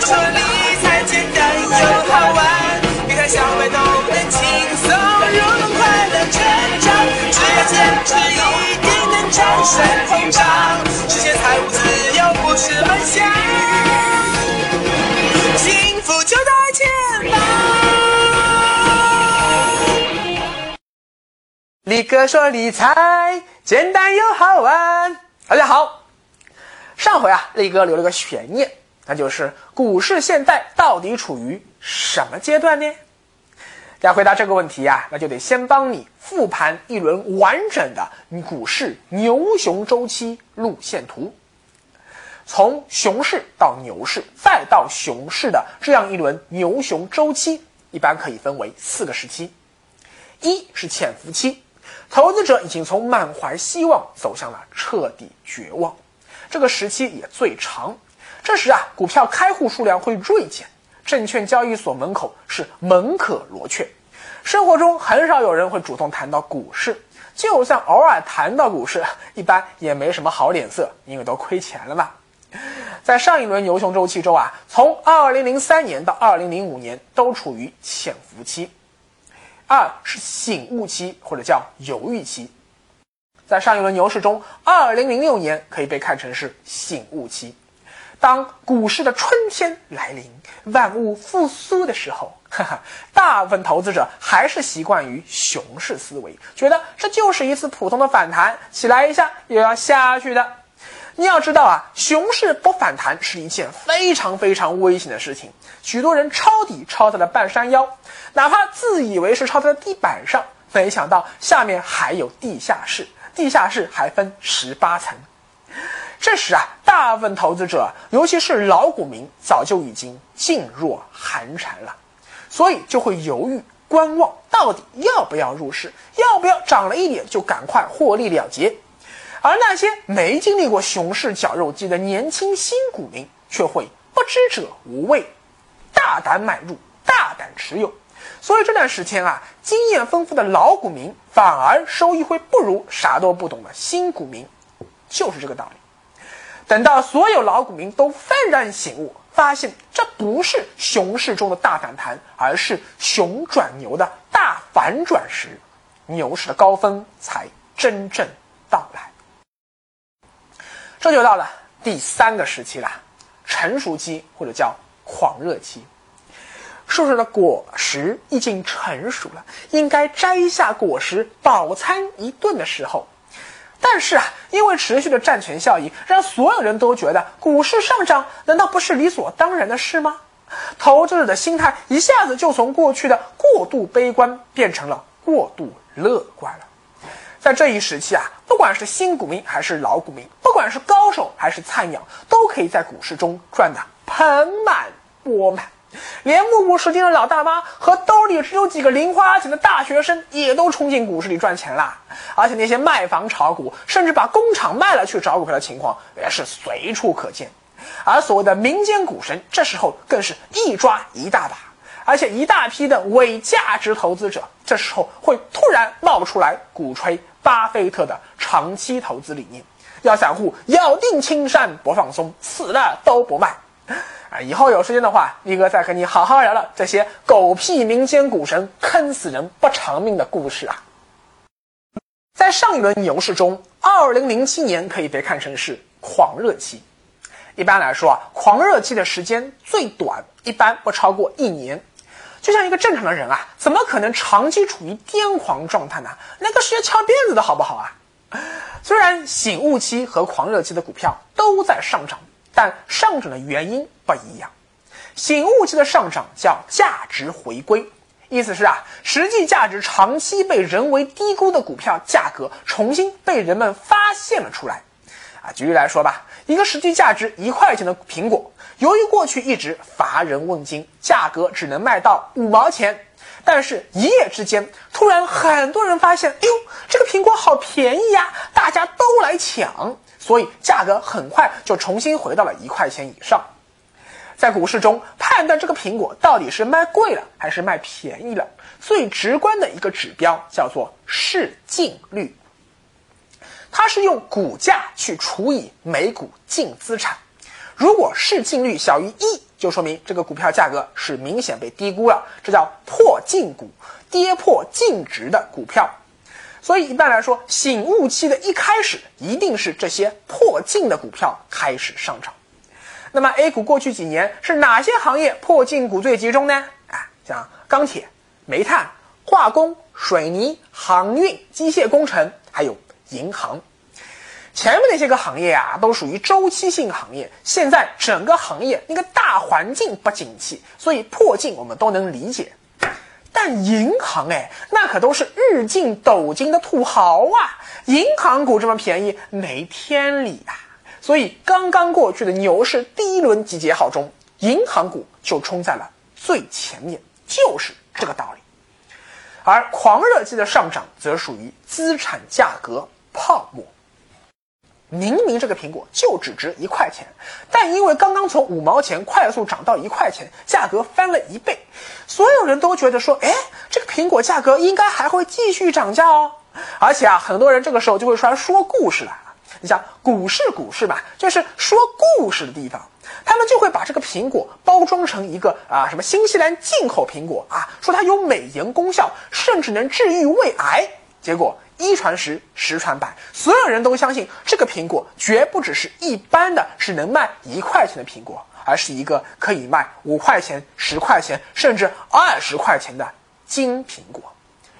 说理财简单又好玩，别看小白都能轻松入门快乐成长，只要坚持一定能战胜通胀，实现财务自由不是梦想，幸福就在前方。力哥说理财简单又好玩。大家好，上回啊，力哥留了个悬念，那就是股市现在到底处于什么阶段呢？要回答这个问题呀、那就得先帮你复盘一轮完整的股市牛熊周期路线图。从熊市到牛市，再到熊市的这样一轮牛熊周期，一般可以分为四个时期。一是潜伏期，投资者已经从满怀希望走向了彻底绝望，这个时期也最长。这时啊，股票开户数量会锐减，证券交易所门口是门可罗雀。生活中很少有人会主动谈到股市，就算偶尔谈到股市，一般也没什么好脸色，因为都亏钱了嘛。在上一轮牛熊周期中啊，从2003年到2005年都处于潜伏期。二是醒悟期或者叫犹豫期，在上一轮牛市中，2006年可以被看成是醒悟期。当股市的春天来临，万物复苏的时候，哈哈，大部分投资者还是习惯于熊市思维，觉得这就是一次普通的反弹，起来一下又要下去的。你要知道啊，熊市不反弹是一件非常非常危险的事情。许多人抄底抄在了半山腰，哪怕自以为是抄在了地板上，没想到下面还有地下室，地下室还分十八层。这时啊，大部分投资者，尤其是老股民，早就已经噤若寒蝉了，所以就会犹豫观望，到底要不要入市，要不要涨了一点就赶快获利了结。而那些没经历过熊市绞肉机的年轻新股民，却会不知者无畏，大胆买入，大胆持有。所以这段时间啊，经验丰富的老股民反而收益会不如啥都不懂的新股民，就是这个道理。等到所有老股民都幡然醒悟，发现这不是熊市中的大反弹，而是熊转牛的大反转时，牛市的高峰才真正到来。这就到了第三个时期了，成熟期或者叫狂热期。树上的果实已经成熟了，应该摘下果实饱餐一顿的时候。但是啊，因为持续的占权效应，让所有人都觉得股市上涨难道不是理所当然的事吗？投资者的心态一下子就从过去的过度悲观变成了过度乐观了。在这一时期啊，不管是新股民还是老股民，不管是高手还是菜鸟，都可以在股市中赚得盆满钵满。连目不识丁的老大妈和兜里只有几个零花钱的大学生，也都冲进股市里赚钱啦。而且那些卖房炒股，甚至把工厂卖了去找股票的情况，也是随处可见。而所谓的民间股神，这时候更是一抓一大把。而且一大批的伪价值投资者，这时候会突然冒出来鼓吹巴菲特的长期投资理念，要散户咬定青山不放松，死了都不卖。啊，以后有时间的话，力哥再和你好好聊聊这些狗屁民间股神坑死人不偿命的故事啊。在上一轮牛市中，二零零七年可以被看成是狂热期。一般来说啊，狂热期的时间最短，一般不超过一年。就像一个正常的人啊，怎么可能长期处于癫狂状态呢？那个是要翘辫子的好不好啊？虽然醒悟期和狂热期的股票都在上涨，但上涨的原因不一样。醒悟期的上涨叫价值回归，意思是啊，实际价值长期被人为低估的股票价格重新被人们发现了出来。啊，举例来说吧，一个实际价值一块钱的苹果，由于过去一直乏人问津，价格只能卖到五毛钱。但是，一夜之间，突然很多人发现，哎呦，这个苹果好便宜呀，大家都来抢，所以价格很快就重新回到了一块钱以上。在股市中判断这个苹果到底是卖贵了还是卖便宜了，最直观的一个指标叫做市净率。它是用股价去除以每股净资产，如果市净率小于一，就说明这个股票价格是明显被低估了，这叫破净股，跌破净值的股票。所以一般来说，醒悟期的一开始一定是这些破净的股票开始上涨。那么 A 股过去几年是哪些行业破净股最集中呢？啊，像钢铁、煤炭、化工、水泥、航运、机械工程，还有银行。前面那些个行业啊，都属于周期性行业。现在整个行业那个大环境不景气，所以破净我们都能理解。但银行哎，那可都是日进斗金的土豪啊！银行股这么便宜，没天理啊！所以刚刚过去的牛市第一轮集结号中，银行股就冲在了最前面，就是这个道理。而狂热期的上涨，则属于资产价格泡沫。明明这个苹果就只值一块钱，但因为刚刚从五毛钱快速涨到一块钱，价格翻了一倍，所有人都觉得说，哎，这个苹果价格应该还会继续涨价哦。而且啊，很多人这个时候就会出来说故事来了。你想股市，股市吧，就是说故事的地方，他们就会把这个苹果包装成一个啊什么新西兰进口苹果啊，说它有美颜功效，甚至能治愈胃癌，结果。一传十，十传百，所有人都相信这个苹果绝不只是一般的，是能卖一块钱的苹果，而是一个可以卖五块钱、十块钱，甚至二十块钱的金苹果。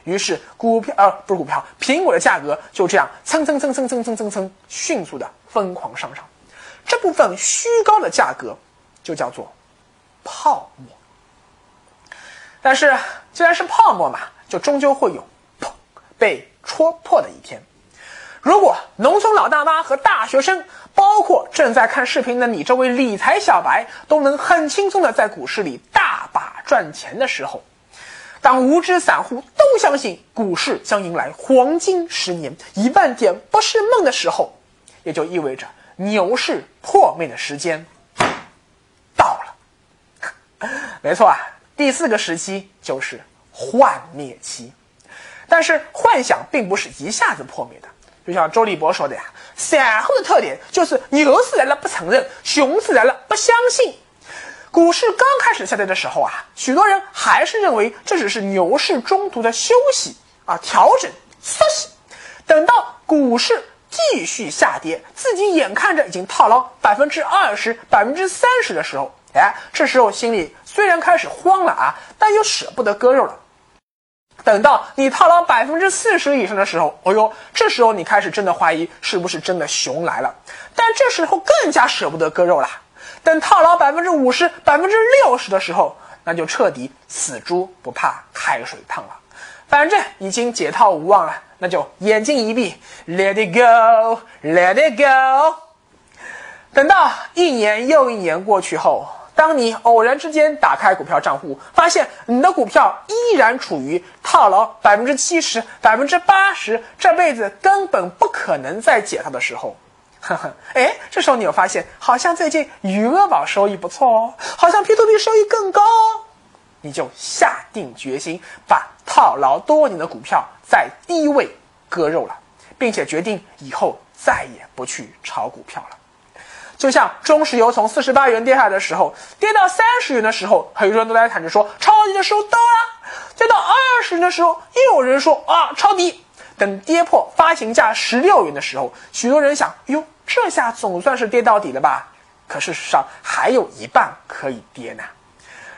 于是股票，呃，不是股票，苹果的价格就这样蹭蹭蹭蹭蹭蹭蹭蹭迅速的疯狂上涨。这部分虚高的价格就叫做泡沫。但是既然是泡沫嘛，就终究会有砰被。戳破的一天，如果农村老大妈和大学生，包括正在看视频的你这位理财小白，都能很轻松的在股市里大把赚钱的时候，当无知散户都相信股市将迎来黄金十年、一万点不是梦的时候，也就意味着牛市破灭的时间到了。没错啊，第四个时期就是幻灭期。但是幻想并不是一下子破灭的，就像周立波说的呀，散户的特点就是牛市来了不承认，熊市来了不相信。股市刚开始下跌的时候啊，许多人还是认为这只是牛市中途的休息啊，调整休息。等到股市继续下跌，自己眼看着已经套牢百分之二十、百分之三十的时候，哎，这时候心里虽然开始慌了啊，但又舍不得割肉了。等到你套牢百分之四十以上的时候，哦呦，这时候你开始真的怀疑是不是真的熊来了。但这时候更加舍不得割肉了。等套牢百分之五十、百分之六十的时候，那就彻底死猪不怕开水烫了。反正已经解套无望了，那就眼睛一闭，Let it go，Let it go。等到一年又一年过去后。当你偶然之间打开股票账户，发现你的股票依然处于套牢百分之七十、百分之八十，这辈子根本不可能再解套的时候，呵呵，哎，这时候你又发现，好像最近余额宝收益不错哦，好像 P2P 收益更高哦，你就下定决心把套牢多年的股票在低位割肉了，并且决定以后再也不去炒股票了。就像中石油从四十八元跌下来的时候，跌到三十元的时候，很多人都在喊着说抄底的时候到了；跌到二十元的时候，又有人说啊抄底。等跌破发行价十六元的时候，许多人想，哟，这下总算是跌到底了吧？可事实上还有一半可以跌呢。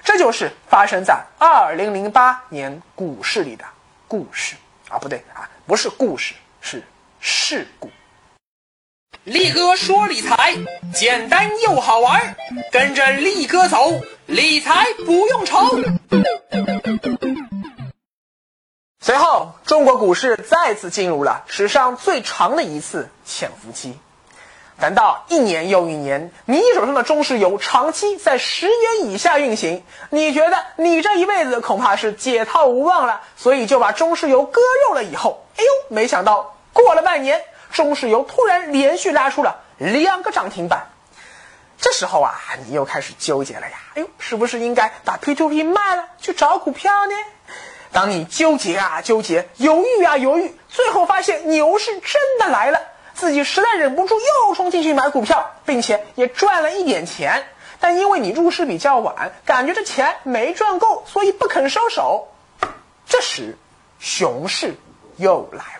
这就是发生在二零零八年股市里的故事啊，不对啊，不是故事，是事故。力哥说理财简单又好玩，跟着力哥走，理财不用愁。随后，中国股市再次进入了史上最长的一次潜伏期。等到一年又一年，你手上的中石油长期在十元以下运行，你觉得你这一辈子恐怕是解套无望了，所以就把中石油割肉了。以后，哎呦，没想到过了半年。中石油突然连续拉出了两个涨停板，这时候啊，你又开始纠结了呀。哎呦，是不是应该把 P2P 卖了去找股票呢？当你纠结啊纠结，犹豫啊犹豫，最后发现牛市真的来了，自己实在忍不住又冲进去买股票，并且也赚了一点钱。但因为你入市比较晚，感觉这钱没赚够，所以不肯收手。这时，熊市又来了。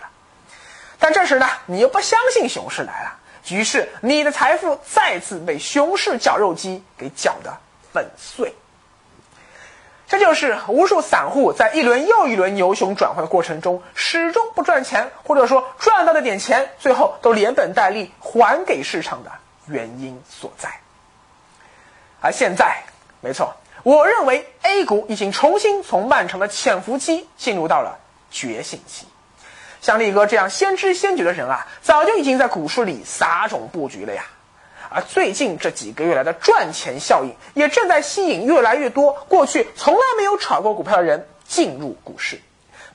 但这时呢，你又不相信熊市来了，于是你的财富再次被熊市绞肉机给绞得粉碎。这就是无数散户在一轮又一轮牛熊转换过程中，始终不赚钱，或者说赚到的点钱，最后都连本带利还给市场的原因所在。而现在，没错，我认为 A 股已经重新从漫长的潜伏期进入到了觉醒期。像力哥这样先知先觉的人啊，早就已经在股市里撒种布局了呀。而最近这几个月来的赚钱效应，也正在吸引越来越多过去从来没有炒过股票的人进入股市。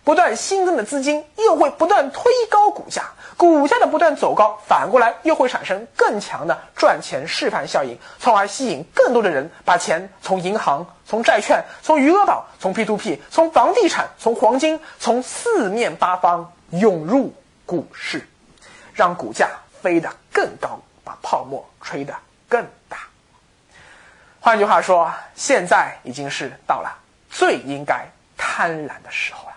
不断新增的资金又会不断推高股价，股价的不断走高，反过来又会产生更强的赚钱示范效应，从而吸引更多的人把钱从银行、从债券、从余额宝、从 P2P、从房地产、从黄金、从四面八方涌入股市，让股价飞得更高。把泡沫吹得更大。换句话说，现在已经是到了最应该贪婪的时候了。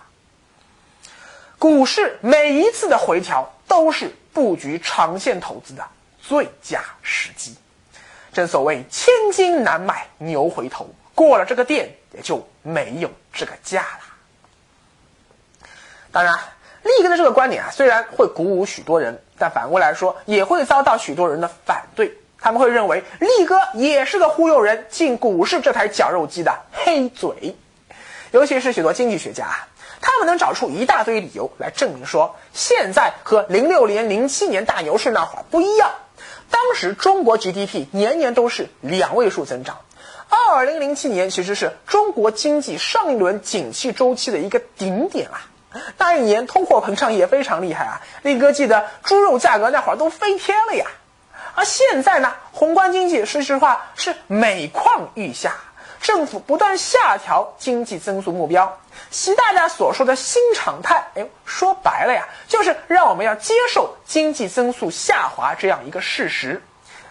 股市每一次的回调都是布局长线投资的最佳时机。正所谓千金难买牛回头，过了这个店也就没有这个价了。当然。力哥的这个观点啊，虽然会鼓舞许多人，但反过来说也会遭到许多人的反对。他们会认为力哥也是个忽悠人进股市这台绞肉机的黑嘴。尤其是许多经济学家啊，他们能找出一大堆理由来证明说，现在和零六年、零七年大牛市那会儿不一样。当时中国 GDP 年年都是两位数增长，二零零七年其实是中国经济上一轮景气周期的一个顶点啊。那一年通货膨胀也非常厉害啊，力哥记得猪肉价格那会儿都飞天了呀。而现在呢，宏观经济说实话是每况愈下，政府不断下调经济增速目标。习大大所说的新常态，哎，说白了呀，就是让我们要接受经济增速下滑这样一个事实。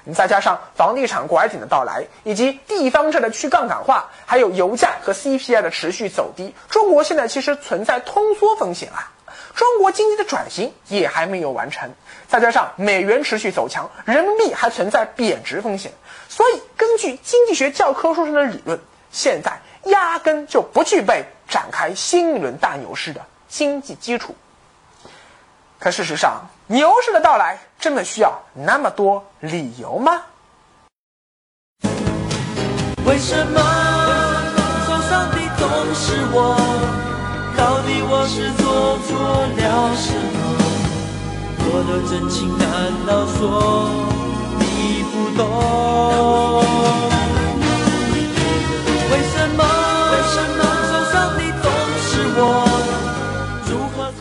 你再加上房地产拐点的到来，以及地方债的去杠杆化，还有油价和 CPI 的持续走低，中国现在其实存在通缩风险啊。中国经济的转型也还没有完成，再加上美元持续走强，人民币还存在贬值风险，所以根据经济学教科书上的理论，现在压根就不具备展开新一轮大牛市的经济基础。可事实上，牛市的到来真的需要那么多理由吗？为什么受伤的总是我？到底我是做错了什么？我的真情难道说你不懂？为什么受伤的总是我？